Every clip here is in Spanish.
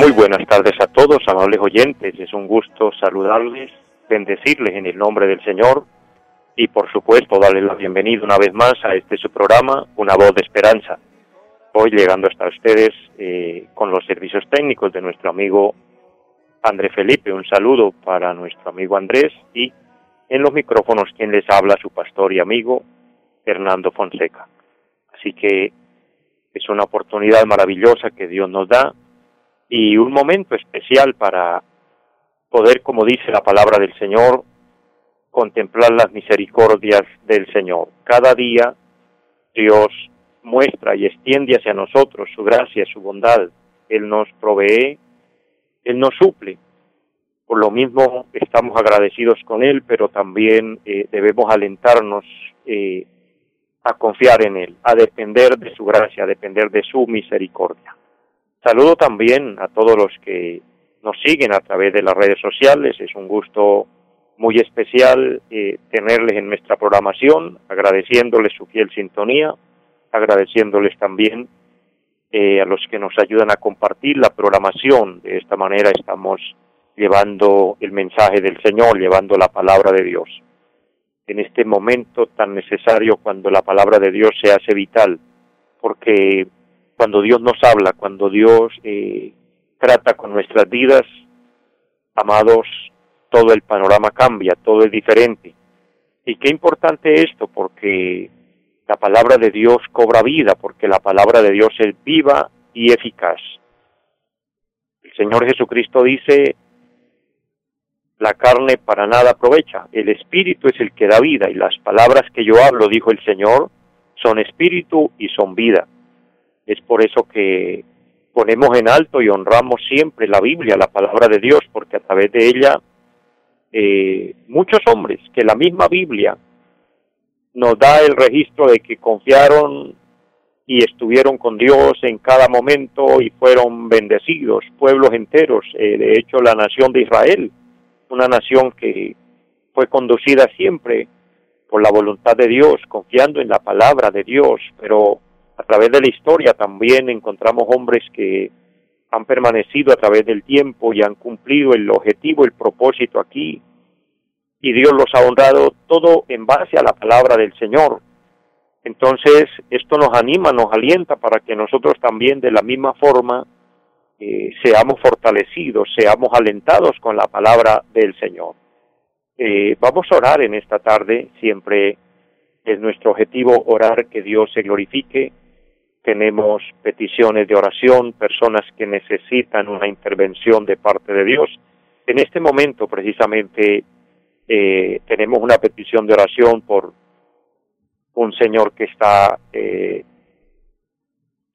Muy buenas tardes a todos, amables oyentes. Es un gusto saludarles bendecirles en el nombre del Señor y por supuesto darles la bienvenida una vez más a este su programa, Una voz de esperanza. Hoy llegando hasta ustedes eh, con los servicios técnicos de nuestro amigo André Felipe. Un saludo para nuestro amigo Andrés y en los micrófonos quien les habla, su pastor y amigo Fernando Fonseca. Así que es una oportunidad maravillosa que Dios nos da y un momento especial para poder, como dice la palabra del Señor, contemplar las misericordias del Señor. Cada día Dios muestra y extiende hacia nosotros su gracia, su bondad. Él nos provee, Él nos suple. Por lo mismo estamos agradecidos con Él, pero también eh, debemos alentarnos eh, a confiar en Él, a depender de su gracia, a depender de su misericordia. Saludo también a todos los que nos siguen a través de las redes sociales. Es un gusto muy especial eh, tenerles en nuestra programación, agradeciéndoles su fiel sintonía, agradeciéndoles también eh, a los que nos ayudan a compartir la programación. De esta manera estamos llevando el mensaje del Señor, llevando la palabra de Dios. En este momento tan necesario cuando la palabra de Dios se hace vital, porque cuando Dios nos habla, cuando Dios eh, trata con nuestras vidas, amados, todo el panorama cambia, todo es diferente. Y qué importante esto, porque la palabra de Dios cobra vida, porque la palabra de Dios es viva y eficaz. El Señor Jesucristo dice, la carne para nada aprovecha, el Espíritu es el que da vida, y las palabras que yo hablo, dijo el Señor, son espíritu y son vida. Es por eso que ponemos en alto y honramos siempre la Biblia, la palabra de Dios, porque a través de ella eh, muchos hombres que la misma Biblia nos da el registro de que confiaron y estuvieron con Dios en cada momento y fueron bendecidos, pueblos enteros, eh, de hecho la nación de Israel, una nación que fue conducida siempre por la voluntad de Dios, confiando en la palabra de Dios, pero a través de la historia también encontramos hombres que han permanecido a través del tiempo y han cumplido el objetivo, el propósito aquí, y Dios los ha honrado todo en base a la palabra del Señor. Entonces, esto nos anima, nos alienta para que nosotros también de la misma forma eh, seamos fortalecidos, seamos alentados con la palabra del Señor. Eh, vamos a orar en esta tarde, siempre es nuestro objetivo orar que Dios se glorifique, tenemos peticiones de oración, personas que necesitan una intervención de parte de Dios. En este momento precisamente eh, tenemos una petición de oración por un señor que está eh,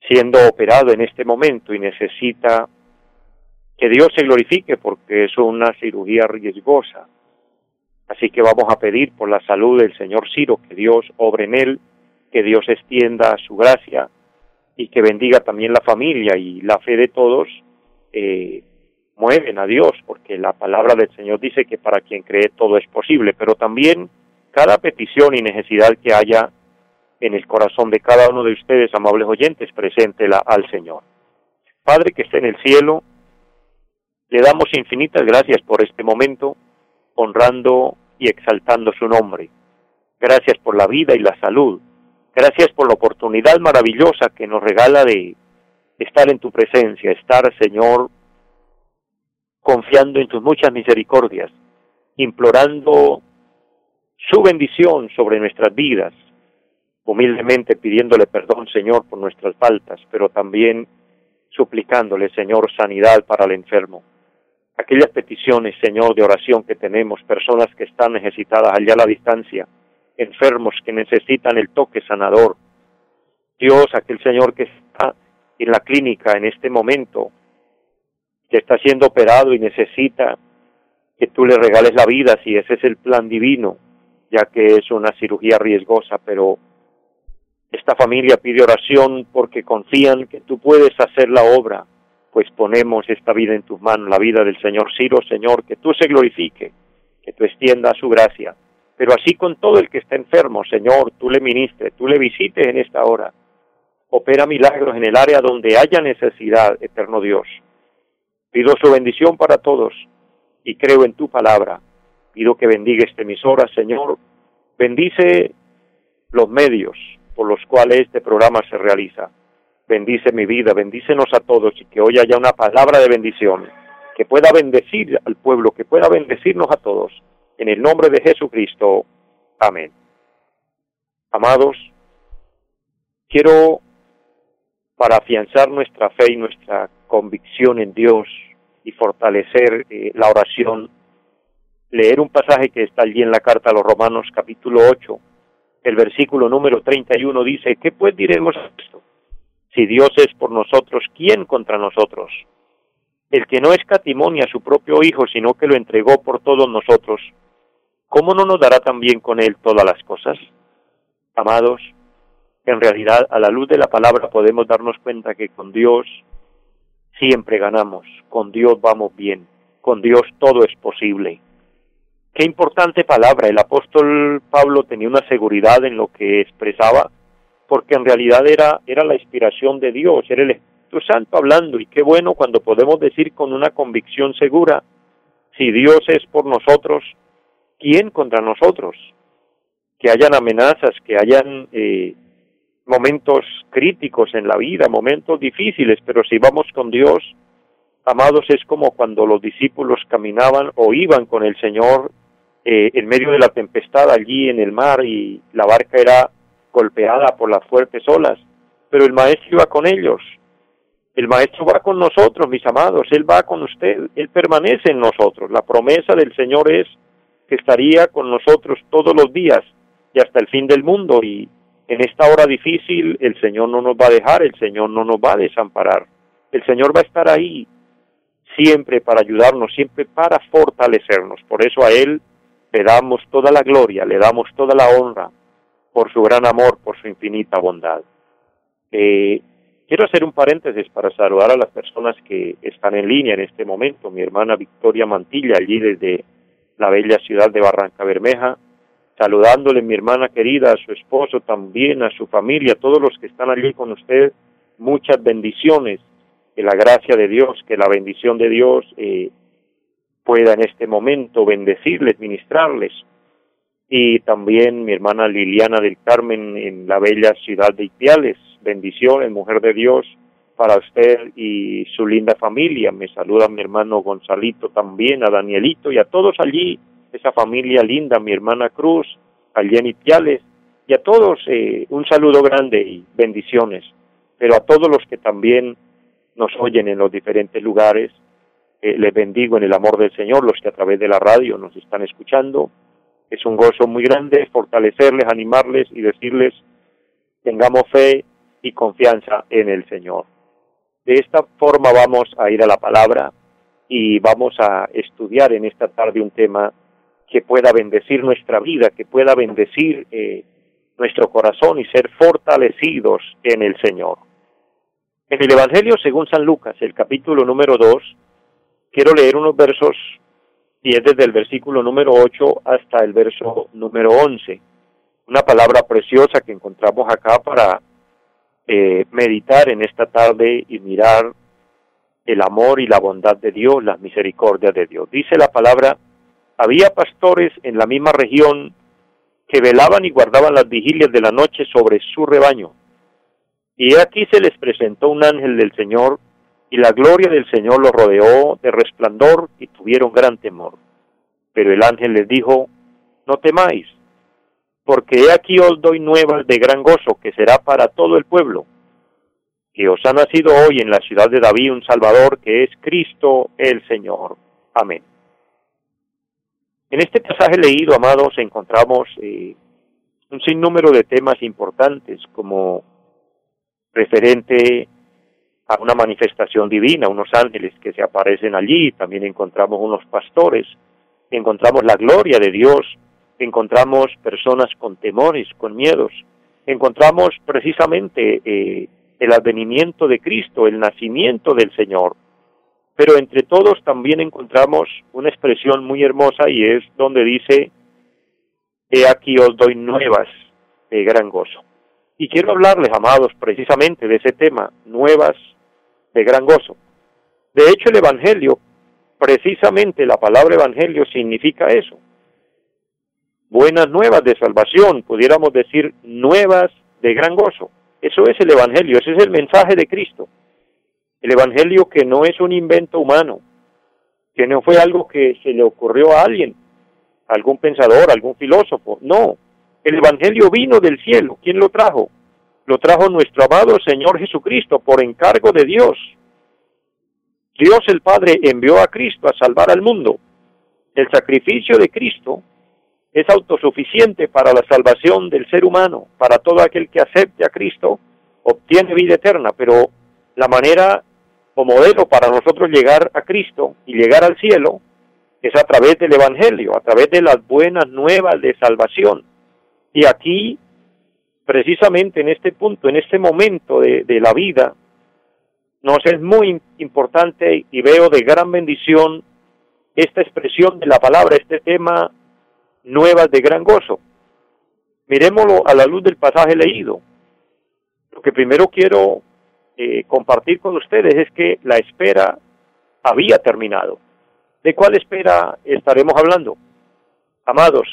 siendo operado en este momento y necesita que Dios se glorifique porque es una cirugía riesgosa. Así que vamos a pedir por la salud del señor Ciro, que Dios obre en él, que Dios extienda su gracia, y que bendiga también la familia y la fe de todos eh, mueven a Dios, porque la palabra del Señor dice que para quien cree todo es posible, pero también cada petición y necesidad que haya en el corazón de cada uno de ustedes, amables oyentes, preséntela al Señor. Padre que esté en el cielo, le damos infinitas gracias por este momento, honrando y exaltando su nombre. Gracias por la vida y la salud. Gracias por la oportunidad maravillosa que nos regala de estar en tu presencia, estar, Señor, confiando en tus muchas misericordias, implorando su bendición sobre nuestras vidas, humildemente pidiéndole perdón, Señor, por nuestras faltas, pero también suplicándole, Señor, sanidad para el enfermo. Aquellas peticiones, Señor, de oración que tenemos, personas que están necesitadas allá a la distancia, enfermos que necesitan el toque sanador. Dios, aquel Señor que está en la clínica en este momento, que está siendo operado y necesita que tú le regales la vida si ese es el plan divino, ya que es una cirugía riesgosa, pero esta familia pide oración porque confían que tú puedes hacer la obra, pues ponemos esta vida en tus manos, la vida del Señor Ciro, Señor, que tú se glorifique, que tú extiendas su gracia, pero así con todo el que está enfermo, Señor, tú le ministres, tú le visites en esta hora, opera milagros en el área donde haya necesidad, eterno Dios. Pido su bendición para todos y creo en tu palabra. Pido que bendiga esta emisora, Señor. Bendice los medios por los cuales este programa se realiza. Bendice mi vida, bendícenos a todos y que hoy haya una palabra de bendición que pueda bendecir al pueblo, que pueda bendecirnos a todos. En el nombre de Jesucristo. Amén. Amados, quiero para afianzar nuestra fe y nuestra convicción en Dios y fortalecer eh, la oración, leer un pasaje que está allí en la carta a los Romanos capítulo 8, el versículo número 31 dice, ¿qué pues diremos esto? Si Dios es por nosotros, ¿quién contra nosotros? El que no escatimonia a su propio Hijo, sino que lo entregó por todos nosotros, ¿cómo no nos dará también con él todas las cosas? Amados, en realidad a la luz de la palabra podemos darnos cuenta que con Dios siempre ganamos, con Dios vamos bien, con Dios todo es posible. Qué importante palabra, el apóstol Pablo tenía una seguridad en lo que expresaba, porque en realidad era, era la inspiración de Dios, era el Espíritu Santo hablando, y qué bueno cuando podemos decir con una convicción segura, si Dios es por nosotros, ¿quién contra nosotros? Que hayan amenazas, que hayan eh, momentos críticos en la vida, momentos difíciles, pero si vamos con Dios, amados, es como cuando los discípulos caminaban o iban con el Señor eh, en medio de la tempestad allí en el mar y la barca era golpeada por las fuertes olas, pero el Maestro iba con ellos. El Maestro va con nosotros, mis amados, Él va con usted, Él permanece en nosotros. La promesa del Señor es que estaría con nosotros todos los días y hasta el fin del mundo y en esta hora difícil el Señor no nos va a dejar, el Señor no nos va a desamparar. El Señor va a estar ahí siempre para ayudarnos, siempre para fortalecernos. Por eso a Él le damos toda la gloria, le damos toda la honra por su gran amor, por su infinita bondad. Eh, quiero hacer un paréntesis para saludar a las personas que están en línea en este momento. Mi hermana Victoria Mantilla, allí desde la bella ciudad de Barranca Bermeja, saludándole mi hermana querida, a su esposo también, a su familia, a todos los que están allí con usted, muchas bendiciones, que la gracia de Dios, que la bendición de Dios eh, pueda en este momento bendecirles, ministrarles. Y también mi hermana Liliana del Carmen en la bella ciudad de Ipiales, bendiciones, mujer de Dios, para usted y su linda familia. Me saluda mi hermano Gonzalito también, a Danielito y a todos allí esa familia linda, mi hermana Cruz, a Jenny Piales, y a todos eh, un saludo grande y bendiciones, pero a todos los que también nos oyen en los diferentes lugares, eh, les bendigo en el amor del Señor, los que a través de la radio nos están escuchando. Es un gozo muy grande fortalecerles, animarles y decirles, tengamos fe y confianza en el Señor. De esta forma vamos a ir a la palabra y vamos a estudiar en esta tarde un tema que pueda bendecir nuestra vida, que pueda bendecir eh, nuestro corazón y ser fortalecidos en el Señor. En el Evangelio según San Lucas, el capítulo número 2, quiero leer unos versos, y es desde el versículo número 8 hasta el verso número 11. Una palabra preciosa que encontramos acá para eh, meditar en esta tarde y mirar el amor y la bondad de Dios, la misericordia de Dios. Dice la palabra, había pastores en la misma región que velaban y guardaban las vigilias de la noche sobre su rebaño. Y aquí se les presentó un ángel del Señor, y la gloria del Señor los rodeó de resplandor y tuvieron gran temor. Pero el ángel les dijo, no temáis, porque he aquí os doy nuevas de gran gozo, que será para todo el pueblo, que os ha nacido hoy en la ciudad de David un Salvador, que es Cristo el Señor. Amén. En este pasaje leído, amados, encontramos eh, un sinnúmero de temas importantes como referente a una manifestación divina, unos ángeles que se aparecen allí, también encontramos unos pastores, encontramos la gloria de Dios, encontramos personas con temores, con miedos, encontramos precisamente eh, el advenimiento de Cristo, el nacimiento del Señor. Pero entre todos también encontramos una expresión muy hermosa y es donde dice, he aquí os doy nuevas de gran gozo. Y quiero hablarles, amados, precisamente de ese tema, nuevas de gran gozo. De hecho, el Evangelio, precisamente la palabra Evangelio significa eso. Buenas nuevas de salvación, pudiéramos decir nuevas de gran gozo. Eso es el Evangelio, ese es el mensaje de Cristo. El Evangelio que no es un invento humano, que no fue algo que se le ocurrió a alguien, algún pensador, algún filósofo. No, el Evangelio vino del cielo. ¿Quién lo trajo? Lo trajo nuestro amado Señor Jesucristo por encargo de Dios. Dios el Padre envió a Cristo a salvar al mundo. El sacrificio de Cristo es autosuficiente para la salvación del ser humano, para todo aquel que acepte a Cristo, obtiene vida eterna, pero la manera o modelo para nosotros llegar a Cristo y llegar al cielo es a través del Evangelio, a través de las buenas nuevas de salvación. Y aquí, precisamente en este punto, en este momento de, la vida, nos es muy importante y veo de gran bendición esta expresión de la palabra, este tema nuevas de gran gozo. Miremoslo a la luz del pasaje leído. Lo que primero quiero eh, compartir con ustedes es que la espera había terminado. ¿De cuál espera estaremos hablando? Amados,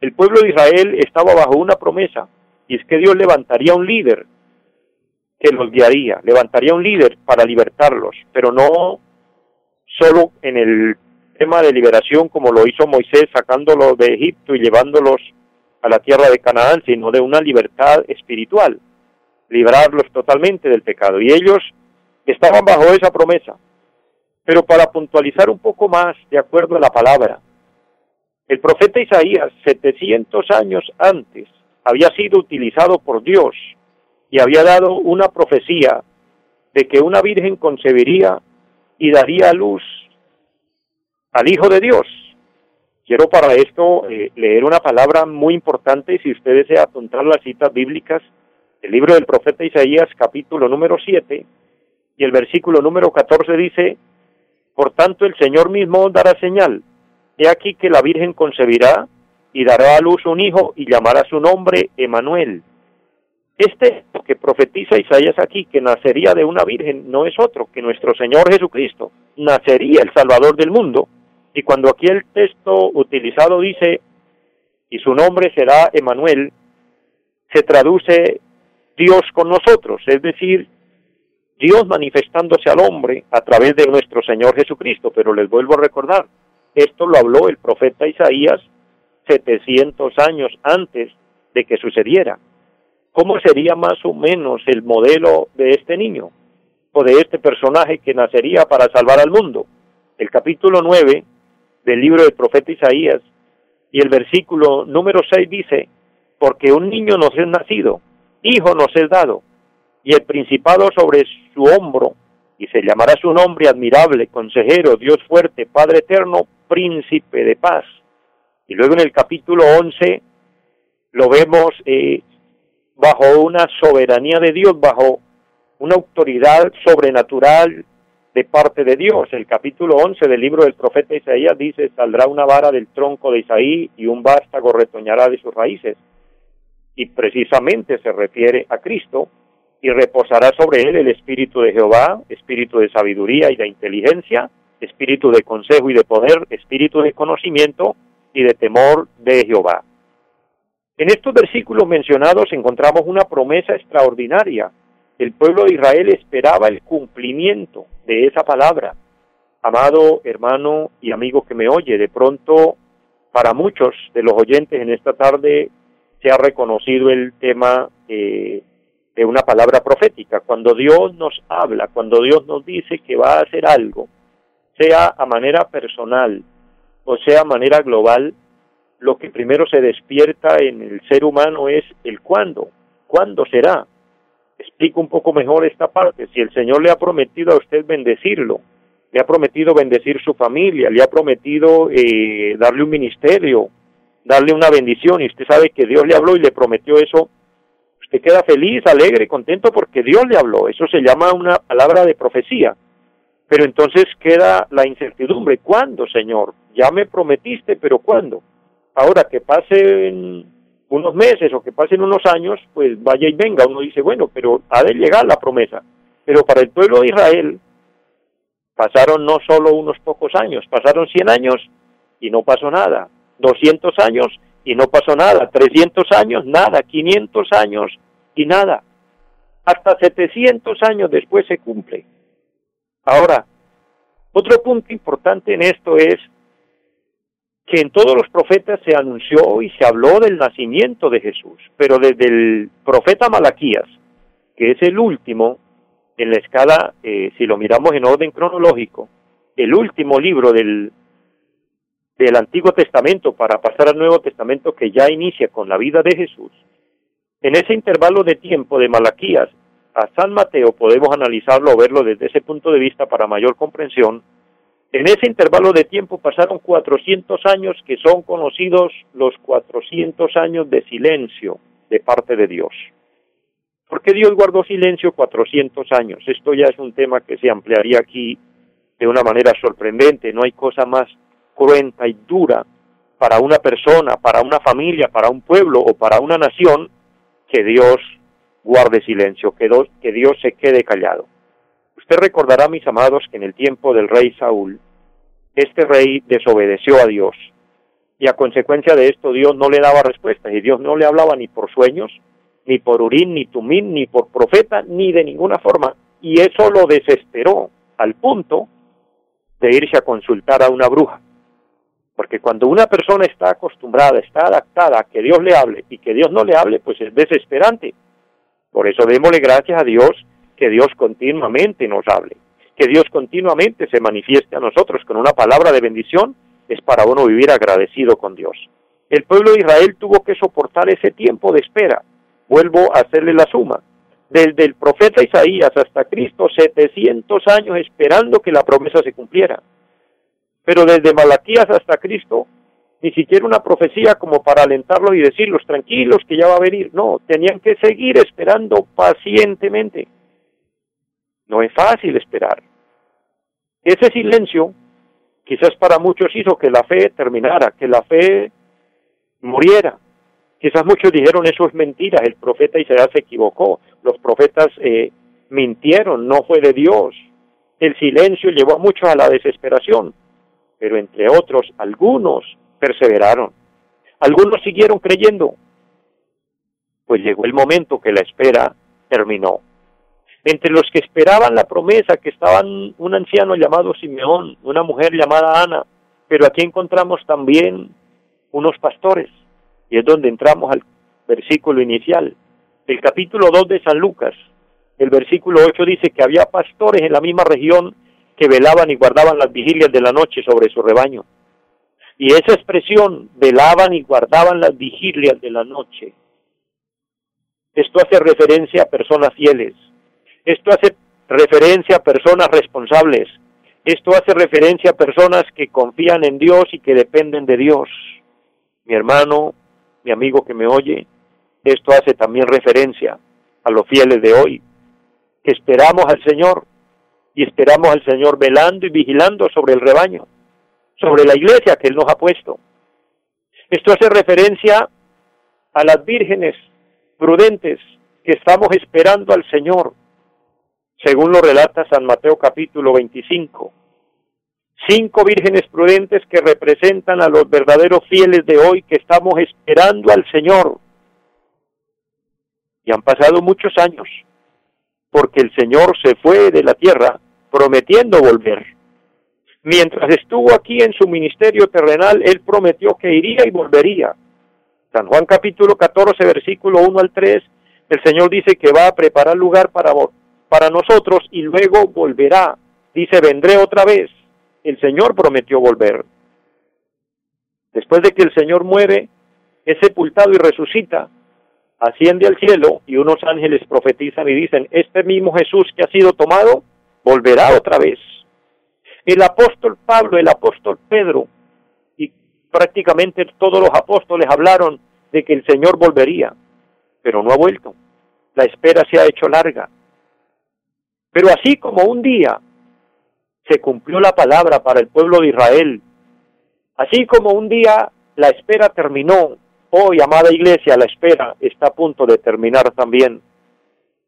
el pueblo de Israel estaba bajo una promesa y es que Dios levantaría un líder que los guiaría, levantaría un líder para libertarlos, pero no solo en el tema de liberación como lo hizo Moisés sacándolos de Egipto y llevándolos a la tierra de Canaán, sino de una libertad espiritual, librarlos totalmente del pecado. Y ellos estaban bajo esa promesa. Pero para puntualizar un poco más, de acuerdo a la palabra, el profeta Isaías, 700 años antes, había sido utilizado por Dios y había dado una profecía de que una virgen concebiría y daría luz al Hijo de Dios. Quiero para esto eh, leer una palabra muy importante, si usted desea apuntar las citas bíblicas, el libro del profeta Isaías capítulo número 7 y el versículo número 14 dice, Por tanto el Señor mismo dará señal, he aquí que la Virgen concebirá y dará a luz un hijo y llamará su nombre Emanuel. Este que profetiza Isaías aquí, que nacería de una virgen, no es otro que nuestro Señor Jesucristo. Nacería el Salvador del mundo y cuando aquí el texto utilizado dice, y su nombre será Emanuel, se traduce Dios con nosotros, es decir, Dios manifestándose al hombre a través de nuestro Señor Jesucristo. Pero les vuelvo a recordar, esto lo habló el profeta Isaías 700 años antes de que sucediera. ¿Cómo sería más o menos el modelo de este niño o de este personaje que nacería para salvar al mundo? El capítulo 9 del libro del profeta Isaías y el versículo número 6 dice, porque un niño nos es nacido, hijo nos es dado, y el principado sobre su hombro, y se llamará su nombre admirable, consejero, Dios fuerte, Padre eterno, príncipe de paz. Y luego en el capítulo 11 lo vemos eh, bajo una soberanía de Dios, bajo una autoridad sobrenatural de parte de Dios. El capítulo 11 del libro del profeta Isaías dice, saldrá una vara del tronco de Isaí y un vástago retoñará de sus raíces. Y precisamente se refiere a Cristo y reposará sobre él el espíritu de Jehová, espíritu de sabiduría y de inteligencia, espíritu de consejo y de poder, espíritu de conocimiento y de temor de Jehová. En estos versículos mencionados encontramos una promesa extraordinaria el pueblo de Israel esperaba el cumplimiento de esa palabra. Amado hermano y amigo que me oye, de pronto para muchos de los oyentes en esta tarde se ha reconocido el tema eh, de una palabra profética. Cuando Dios nos habla, cuando Dios nos dice que va a hacer algo, sea a manera personal o sea a manera global, lo que primero se despierta en el ser humano es el cuándo, cuándo será, Explico un poco mejor esta parte. Si el Señor le ha prometido a usted bendecirlo, le ha prometido bendecir su familia, le ha prometido eh, darle un ministerio, darle una bendición, y usted sabe que Dios le habló y le prometió eso, usted queda feliz, alegre, contento porque Dios le habló. Eso se llama una palabra de profecía. Pero entonces queda la incertidumbre. ¿Cuándo, Señor? Ya me prometiste, pero ¿cuándo? Ahora que pasen unos meses o que pasen unos años, pues vaya y venga. Uno dice, bueno, pero ha de llegar la promesa. Pero para el pueblo de Israel pasaron no solo unos pocos años, pasaron 100 años y no pasó nada. 200 años y no pasó nada. 300 años, nada. 500 años y nada. Hasta 700 años después se cumple. Ahora, otro punto importante en esto es que en todos los profetas se anunció y se habló del nacimiento de Jesús, pero desde el profeta Malaquías, que es el último en la escala, eh, si lo miramos en orden cronológico, el último libro del, del Antiguo Testamento para pasar al Nuevo Testamento que ya inicia con la vida de Jesús, en ese intervalo de tiempo de Malaquías a San Mateo podemos analizarlo o verlo desde ese punto de vista para mayor comprensión. En ese intervalo de tiempo pasaron 400 años que son conocidos los 400 años de silencio de parte de Dios. ¿Por qué Dios guardó silencio 400 años? Esto ya es un tema que se ampliaría aquí de una manera sorprendente. No hay cosa más cruenta y dura para una persona, para una familia, para un pueblo o para una nación que Dios guarde silencio, que, que Dios se quede callado. Usted recordará, mis amados, que en el tiempo del rey Saúl, este rey desobedeció a Dios y a consecuencia de esto Dios no le daba respuesta y Dios no le hablaba ni por sueños, ni por Urín, ni Tumín, ni por profeta, ni de ninguna forma. Y eso lo desesperó al punto de irse a consultar a una bruja. Porque cuando una persona está acostumbrada, está adaptada a que Dios le hable y que Dios no le hable, pues es desesperante. Por eso démosle gracias a Dios que Dios continuamente nos hable, que Dios continuamente se manifieste a nosotros con una palabra de bendición, es para uno vivir agradecido con Dios. El pueblo de Israel tuvo que soportar ese tiempo de espera. Vuelvo a hacerle la suma. Desde el profeta Isaías hasta Cristo, 700 años esperando que la promesa se cumpliera. Pero desde Malaquías hasta Cristo, ni siquiera una profecía como para alentarlos y decirlos tranquilos que ya va a venir. No, tenían que seguir esperando pacientemente. No es fácil esperar. Ese silencio quizás para muchos hizo que la fe terminara, que la fe muriera. Quizás muchos dijeron eso es mentira, el profeta Isaías se equivocó, los profetas eh, mintieron, no fue de Dios. El silencio llevó a muchos a la desesperación, pero entre otros algunos perseveraron. Algunos siguieron creyendo. Pues llegó el momento que la espera terminó. Entre los que esperaban la promesa, que estaban un anciano llamado Simeón, una mujer llamada Ana, pero aquí encontramos también unos pastores, y es donde entramos al versículo inicial. El capítulo 2 de San Lucas, el versículo 8 dice que había pastores en la misma región que velaban y guardaban las vigilias de la noche sobre su rebaño. Y esa expresión, velaban y guardaban las vigilias de la noche, esto hace referencia a personas fieles, esto hace referencia a personas responsables, esto hace referencia a personas que confían en Dios y que dependen de Dios. Mi hermano, mi amigo que me oye, esto hace también referencia a los fieles de hoy, que esperamos al Señor y esperamos al Señor velando y vigilando sobre el rebaño sobre la iglesia que Él nos ha puesto. Esto hace referencia a las vírgenes prudentes que estamos esperando al Señor, según lo relata San Mateo capítulo 25. Cinco vírgenes prudentes que representan a los verdaderos fieles de hoy que estamos esperando al Señor. Y han pasado muchos años, porque el Señor se fue de la tierra prometiendo volver. Mientras estuvo aquí en su ministerio terrenal, Él prometió que iría y volvería. San Juan capítulo 14, versículo 1 al 3, el Señor dice que va a preparar lugar para, para nosotros y luego volverá. Dice, vendré otra vez. El Señor prometió volver. Después de que el Señor muere, es sepultado y resucita, asciende al cielo y unos ángeles profetizan y dicen, este mismo Jesús que ha sido tomado, volverá otra vez. El apóstol Pablo, el apóstol Pedro y prácticamente todos los apóstoles hablaron de que el Señor volvería, pero no ha vuelto. La espera se ha hecho larga. Pero así como un día se cumplió la palabra para el pueblo de Israel, así como un día la espera terminó, hoy, amada iglesia, la espera está a punto de terminar también.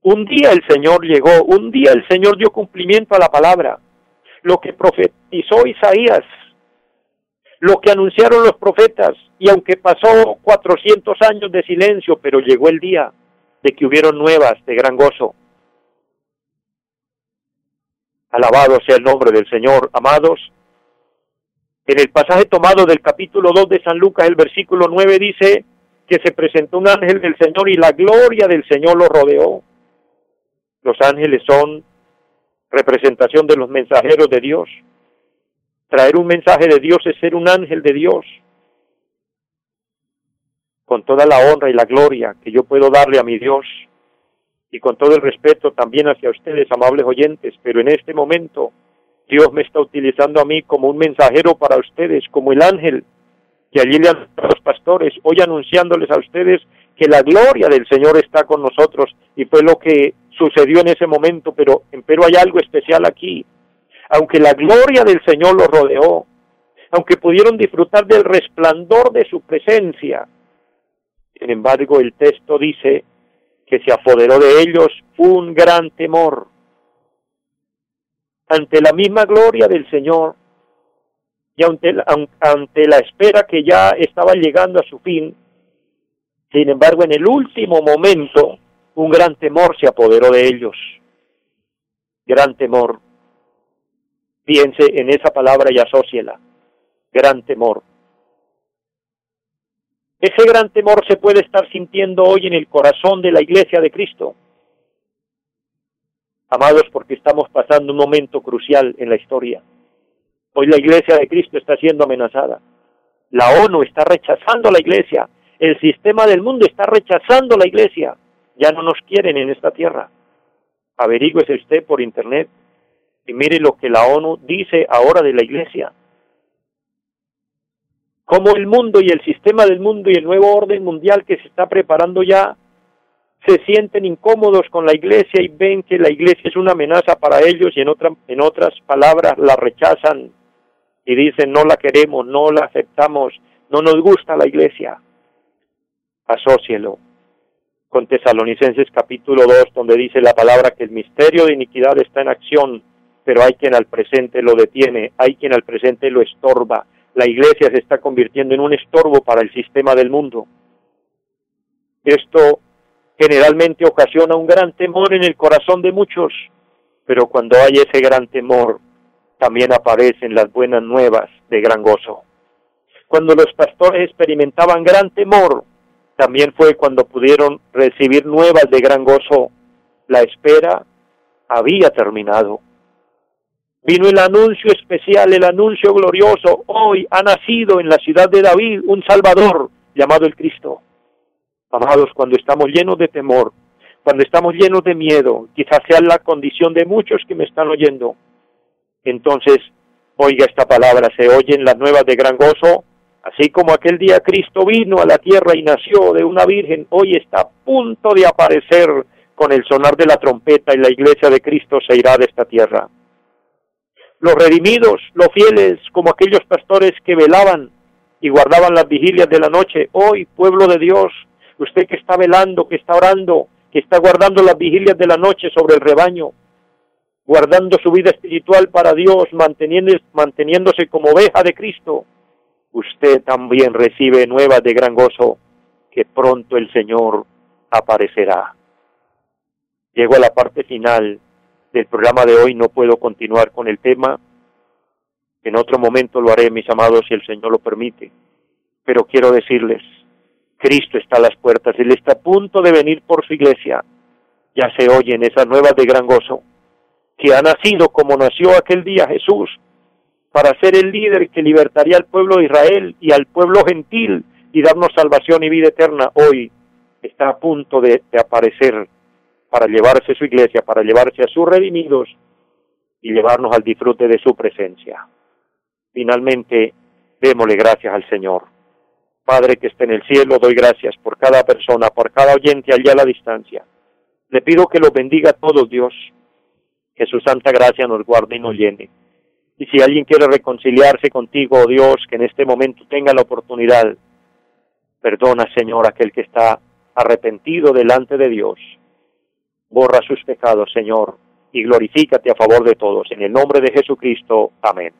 Un día el Señor llegó, un día el Señor dio cumplimiento a la palabra, lo que profetizó Isaías, lo que anunciaron los profetas, y aunque pasó 400 años de silencio, pero llegó el día de que hubieron nuevas de gran gozo. Alabado sea el nombre del Señor, amados. En el pasaje tomado del capítulo 2 de San Lucas, el versículo 9 dice que se presentó un ángel del Señor y la gloria del Señor lo rodeó. Los ángeles son representación de los mensajeros de Dios. Traer un mensaje de Dios es ser un ángel de Dios. Con toda la honra y la gloria que yo puedo darle a mi Dios y con todo el respeto también hacia ustedes, amables oyentes, pero en este momento Dios me está utilizando a mí como un mensajero para ustedes, como el ángel que allí le han a los pastores, hoy anunciándoles a ustedes que la gloria del Señor está con nosotros y fue lo que sucedió en ese momento, pero, pero hay algo especial aquí. Aunque la gloria del Señor los rodeó, aunque pudieron disfrutar del resplandor de su presencia, sin embargo el texto dice que se apoderó de ellos un gran temor. Ante la misma gloria del Señor y ante, ante la espera que ya estaba llegando a su fin, sin embargo en el último momento un gran temor se apoderó de ellos. Gran temor. Piense en esa palabra y asóciela. Gran temor. Ese gran temor se puede estar sintiendo hoy en el corazón de la iglesia de Cristo. Amados, porque estamos pasando un momento crucial en la historia. Hoy la iglesia de Cristo está siendo amenazada. La ONU está rechazando a la iglesia. El sistema del mundo está rechazando la iglesia ya no nos quieren en esta tierra. Averígüese usted por internet y mire lo que la ONU dice ahora de la iglesia. Cómo el mundo y el sistema del mundo y el nuevo orden mundial que se está preparando ya se sienten incómodos con la iglesia y ven que la iglesia es una amenaza para ellos y en, otra, en otras palabras la rechazan y dicen no la queremos, no la aceptamos, no nos gusta la iglesia. Asócielo con Tesalonicenses capítulo 2, donde dice la palabra que el misterio de iniquidad está en acción, pero hay quien al presente lo detiene, hay quien al presente lo estorba. La iglesia se está convirtiendo en un estorbo para el sistema del mundo. Esto generalmente ocasiona un gran temor en el corazón de muchos, pero cuando hay ese gran temor, también aparecen las buenas nuevas de gran gozo. Cuando los pastores experimentaban gran temor, también fue cuando pudieron recibir nuevas de gran gozo. La espera había terminado. Vino el anuncio especial, el anuncio glorioso. Hoy ha nacido en la ciudad de David un Salvador llamado el Cristo. Amados, cuando estamos llenos de temor, cuando estamos llenos de miedo, quizás sea la condición de muchos que me están oyendo, entonces oiga esta palabra, se oyen las nuevas de gran gozo, Así como aquel día Cristo vino a la tierra y nació de una virgen, hoy está a punto de aparecer con el sonar de la trompeta y la iglesia de Cristo se irá de esta tierra. Los redimidos, los fieles, como aquellos pastores que velaban y guardaban las vigilias de la noche, hoy, pueblo de Dios, usted que está velando, que está orando, que está guardando las vigilias de la noche sobre el rebaño, guardando su vida espiritual para Dios, manteniéndose como oveja de Cristo, usted también recibe nuevas de gran gozo, que pronto el Señor aparecerá. Llego a la parte final del programa de hoy, no puedo continuar con el tema. En otro momento lo haré, mis amados, si el Señor lo permite. Pero quiero decirles, Cristo está a las puertas, Él está a punto de venir por su iglesia. Ya se oyen esas nuevas de gran gozo, que ha nacido como nació aquel día Jesús, para ser el líder que libertaría al pueblo de Israel y al pueblo gentil y darnos salvación y vida eterna. Hoy está a punto de, aparecer para llevarse su iglesia, para llevarse a sus redimidos y llevarnos al disfrute de su presencia. Finalmente, démosle gracias al Señor. Padre que esté en el cielo, doy gracias por cada persona, por cada oyente allá a la distancia. Le pido que los bendiga a todos, Dios, que su santa gracia nos guarde y nos llene. Y si alguien quiere reconciliarse contigo, oh Dios, que en este momento tenga la oportunidad, perdona, Señor, aquel que está arrepentido delante de Dios. Borra sus pecados, Señor, y glorifícate a favor de todos. En el nombre de Jesucristo. Amén.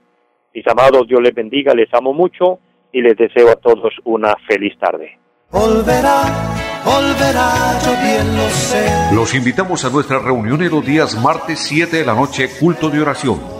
Mis amados, Dios les bendiga, les amo mucho y les deseo a todos una feliz tarde. Los invitamos a nuestra reunión en los días martes 7 de la noche, culto de oración.